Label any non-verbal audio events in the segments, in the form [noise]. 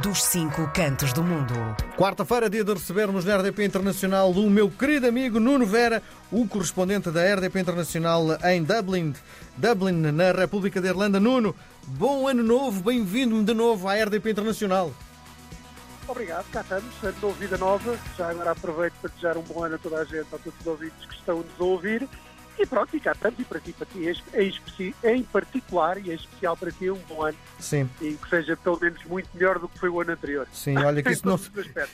dos cinco cantos do mundo. Quarta-feira, dia de recebermos na RDP Internacional o meu querido amigo Nuno Vera, o correspondente da RDP Internacional em Dublin, Dublin, na República da Irlanda. Nuno, bom ano novo, bem-vindo de novo à RDP Internacional. Obrigado, cá estamos, ano novo, vida nova. Já agora aproveito para desejar um bom ano a toda a gente, a todos os ouvintes que estão nos a ouvir. E pronto, e cá estamos, e para ti, para ti em, em particular e em especial para ti, um bom ano. Sim. E que seja pelo menos muito melhor do que foi o ano anterior. Sim, olha que [laughs] isso não,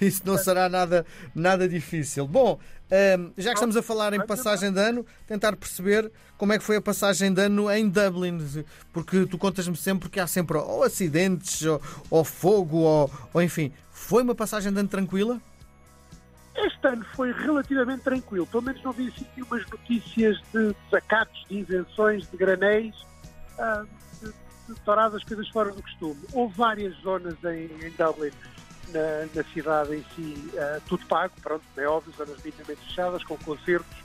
isso não será nada, nada difícil. Bom, um, já que estamos a falar em passagem de ano, tentar perceber como é que foi a passagem de ano em Dublin, porque tu contas-me sempre que há sempre ou acidentes, ou, ou fogo, ou, ou enfim. Foi uma passagem de ano tranquila? Este ano foi relativamente tranquilo, pelo menos não vi assim umas notícias de desacatos, de invenções, de granéis, uh, de, de coisas fora do costume. Houve várias zonas em, em Dublin, na, na, cidade em si, uh, tudo pago, pronto, é óbvio, zonas minimamente fechadas, com concertos,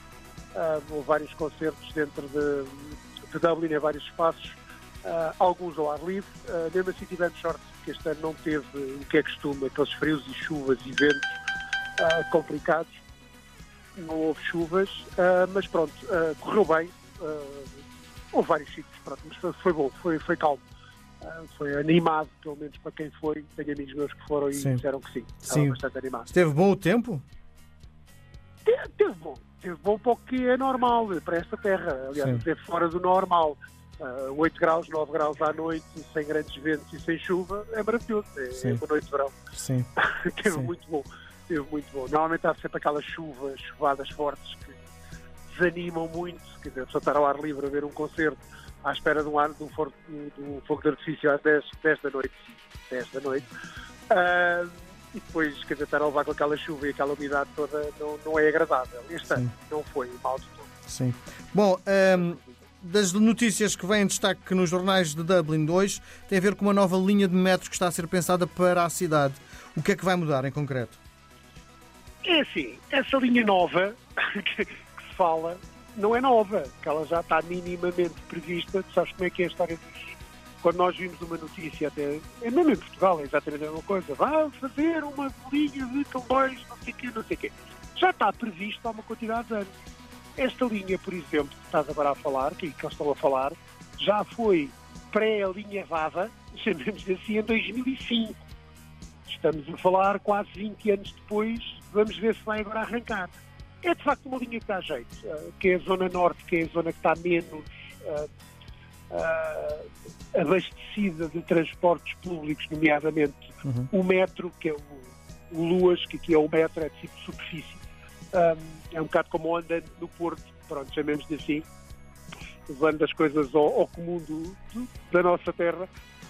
uh, houve vários concertos dentro de, de Dublin, em vários espaços, alguns ao ar livre, mesmo assim tivemos sorte que este ano não teve o que é costume, aqueles frios e chuvas e ventos uh, complicados. Não houve chuvas, uh, mas pronto, uh, correu bem. houve vários sítios, pronto, mas foi, foi bom, foi, foi calmo. foi animado, pelo menos para quem foi. Tenho amigos meus que foram e sim. disseram que sim. Sim. bastante animado. Esteve bom o tempo? Teve, teve bom. Teve bom para o que é normal para esta terra. Aliás, sim. esteve fora do normal. Uh, 8 graus, 9 graus à noite, sem grandes ventos e sem chuva, é maravilhoso. É, é uma noite de verão. Sim. [laughs] Teve Sim. muito bom esteve muito bom. Normalmente há sempre aquelas chuvas, chuvadas fortes que desanimam muito, quer dizer, a pessoa estar ao ar livre a ver um concerto à espera de um ano de um fogo, de, um fogo de artifício às 10, 10 da noite, 10 da noite, uh, e depois, quer dizer, estar a levar com aquela chuva e aquela umidade toda não, não é agradável. Este ano não foi mal de todo. Sim. Bom, um, das notícias que vêm em destaque nos jornais de Dublin 2 tem a ver com uma nova linha de metros que está a ser pensada para a cidade. O que é que vai mudar em concreto? É assim, essa linha nova [laughs] que, se fala não é nova, que ela já está minimamente prevista. Tu sabes como é que é a história dos. Quando nós vimos uma notícia, até é mesmo em Portugal, é exatamente a mesma coisa. Vai fazer uma linha de comboios, não sei o quê, não sei o quê. Já está previsto há uma quantidade de anos. Esta linha, por exemplo, que estás agora a falar, que, que eu estou a falar, já foi pré-alinhavada, [laughs] chamemos assim, em 2005. Estamos a falar quase 20 anos depois Vamos ver se vai agora arrancar. É de facto uma linha que dá jeito, uh, que é a zona norte, que é a zona que está menos uh, uh, abastecida de transportes públicos, nomeadamente uhum. o metro, que é o, o, Luas, que aqui é o metro, é de tipo superfície. É um bocado como andando no Porto, pronto, chamemos-lhe assim, levando as coisas ao, ao comum do, do, da nossa terra.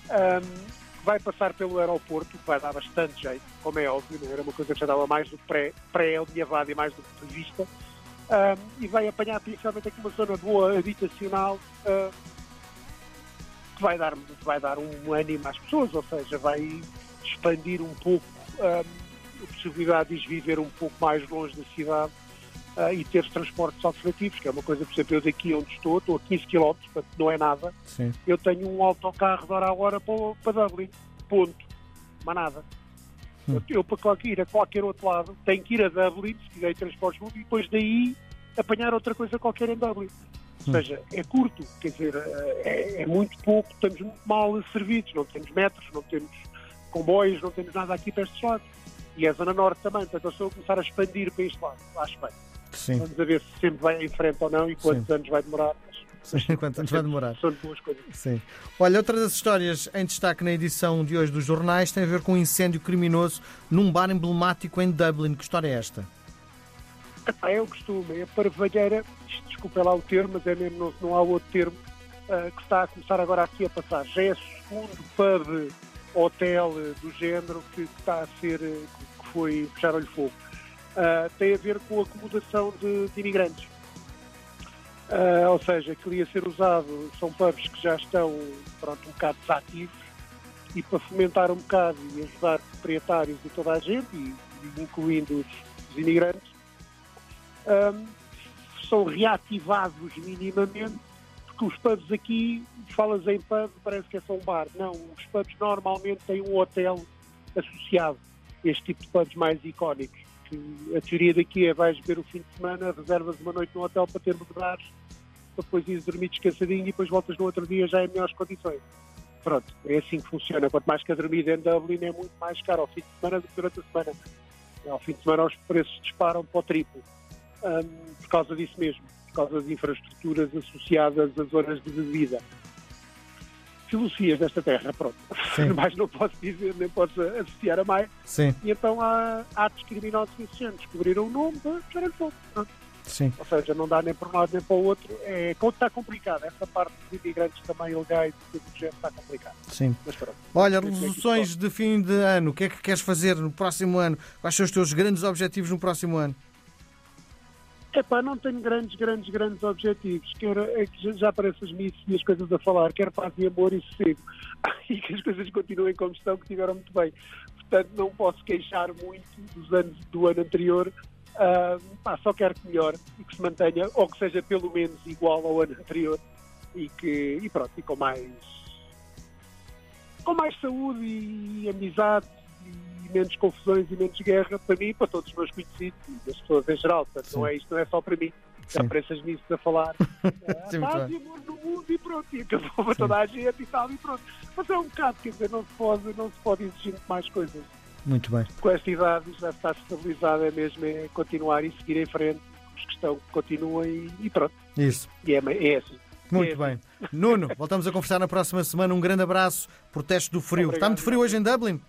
Um, vai passar pelo aeroporto, que vai dar bastante jeito, como é óbvio, não era uma coisa que já dava mais do que pré-alinhavado e mais do que prevista, um, e vai apanhar principalmente aqui uma zona boa habitacional que vai dar, vai dar um ânimo às pessoas, ou seja, vai expandir um pouco um, a possibilidade de viver um pouco mais longe da cidade uh, e ter transportes alternativos, que é uma coisa, por exemplo, eu daqui onde estou, estou a 15 km, portanto não é nada, Sim. eu tenho um autocarro de hora a hora para, para Dublin, ponto, mais nada. Hum. Eu, para ir a qualquer outro lado, tenho que ir a Dublin, se quiser transportes públicos, e depois daí apanhar outra coisa qualquer em Dublin. Ou hum. seja, é curto, quer dizer, é, é, muito pouco, estamos muito mal servidos, não temos metros, não temos comboios, não temos nada aqui para estes lados. E é a Zona Norte também, portanto eu estou a começar a expandir para este lado, acho bem. Sim. Vamos a ver se sempre vai em frente ou não e quantos Sim. anos vai demorar. Sim, [laughs] quantos anos vai demorar. São coisas. Sim. Olha, outra das histórias em destaque na edição de hoje dos jornais tem a ver com um incêndio criminoso num bar emblemático em Dublin. Que história é esta? É o costume, é a parvalheira, desculpa lá o termo, mas é mesmo, não, não há outro termo, uh, que está a começar agora aqui a passar. Já é o segundo pub, hotel do género que, que está a ser, que foi puxar-lhe fogo uh, tem a ver com a acomodação de, de imigrantes. Uh, ou seja, que ia ser usado, são pubs que já estão pronto, um bocado desativos e para fomentar um bocado e ajudar proprietários e toda a gente, e, e incluindo os, os imigrantes, um, são reativados minimamente, porque os pubs aqui, falas em pub, parece que é só um bar. Não, os pubs normalmente têm um hotel associado este tipo de planos mais icónicos. Que a teoria daqui é vais beber o fim de semana, reservas uma noite no hotel para ter lugares, para depois ires dormir descansadinho e depois voltas no outro dia já em melhores condições. Pronto, é assim que funciona. Quanto mais que a dormida em Dublin é muito mais caro ao fim de semana do que durante a semana. Ao fim de semana os preços disparam para o triplo. Um, por causa disso mesmo, por causa das infraestruturas associadas às zonas de bebida. Filosofias desta terra, pronto. Sim. [laughs] mais não posso dizer, nem posso associar a mais. Sim, E então há atos criminosos se descobriram o nome, já fogo. Sim. Ou seja, não dá nem para um lado nem para o outro. É, está complicado. Essa parte dos imigrantes também ilegais e tudo do género está complicado. Sim. Mas pronto. Olha, resoluções de fim de ano, o que é que queres fazer no próximo ano? Quais são os teus grandes objetivos no próximo ano? Epá, não tenho grandes, grandes, grandes objetivos. Quero, é que já- aparecem as missas e as coisas a falar. Quero paz e amor e sossego. [laughs] E que as coisas continuem como estão, que estiveram muito bem. Portanto, não posso queixar muito dos anos do ano anterior. Ah, pá, só quero que melhore e que se mantenha, ou que seja pelo menos igual ao ano anterior. E que, e pronto, e com mais, com mais saúde e amizade e menos confusões e menos guerra para mim e para todos os meus conhecidos e as pessoas em geral. Portanto, não é isto, não é só para mim. Já Sim. apareças nisso a falar. [laughs] Ah, Sim, paz bem. e amor no mundo e pronto, e acabou para toda a gente e tal, e pronto. Mas é um bocado, quer dizer, não se pode, não se pode exigir mais coisas. Muito bem. Com esta idade já está estabilizada, é mesmo é continuar e seguir em frente, os que estão continuem e, e pronto. Isso. E é, é assim. Muito É. bem. Nuno, voltamos a conversar na próxima semana. Um grande abraço. Protesto do frio. Obrigado. Está muito frio hoje em Dublin?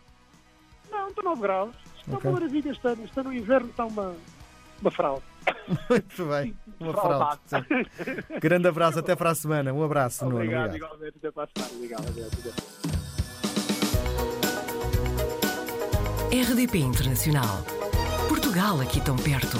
Não, estão 9 graus. Está Ok. uma maravilha este ano. Está no inverno, está uma, uma fraude. Muito bem. Uma fraude. Grande abraço. Até para a semana. Um abraço, Nuno. Obrigado, Obrigado. igualmente. Até para a semana. Obrigado, adeus, adeus. RDP Internacional. Portugal aqui tão perto.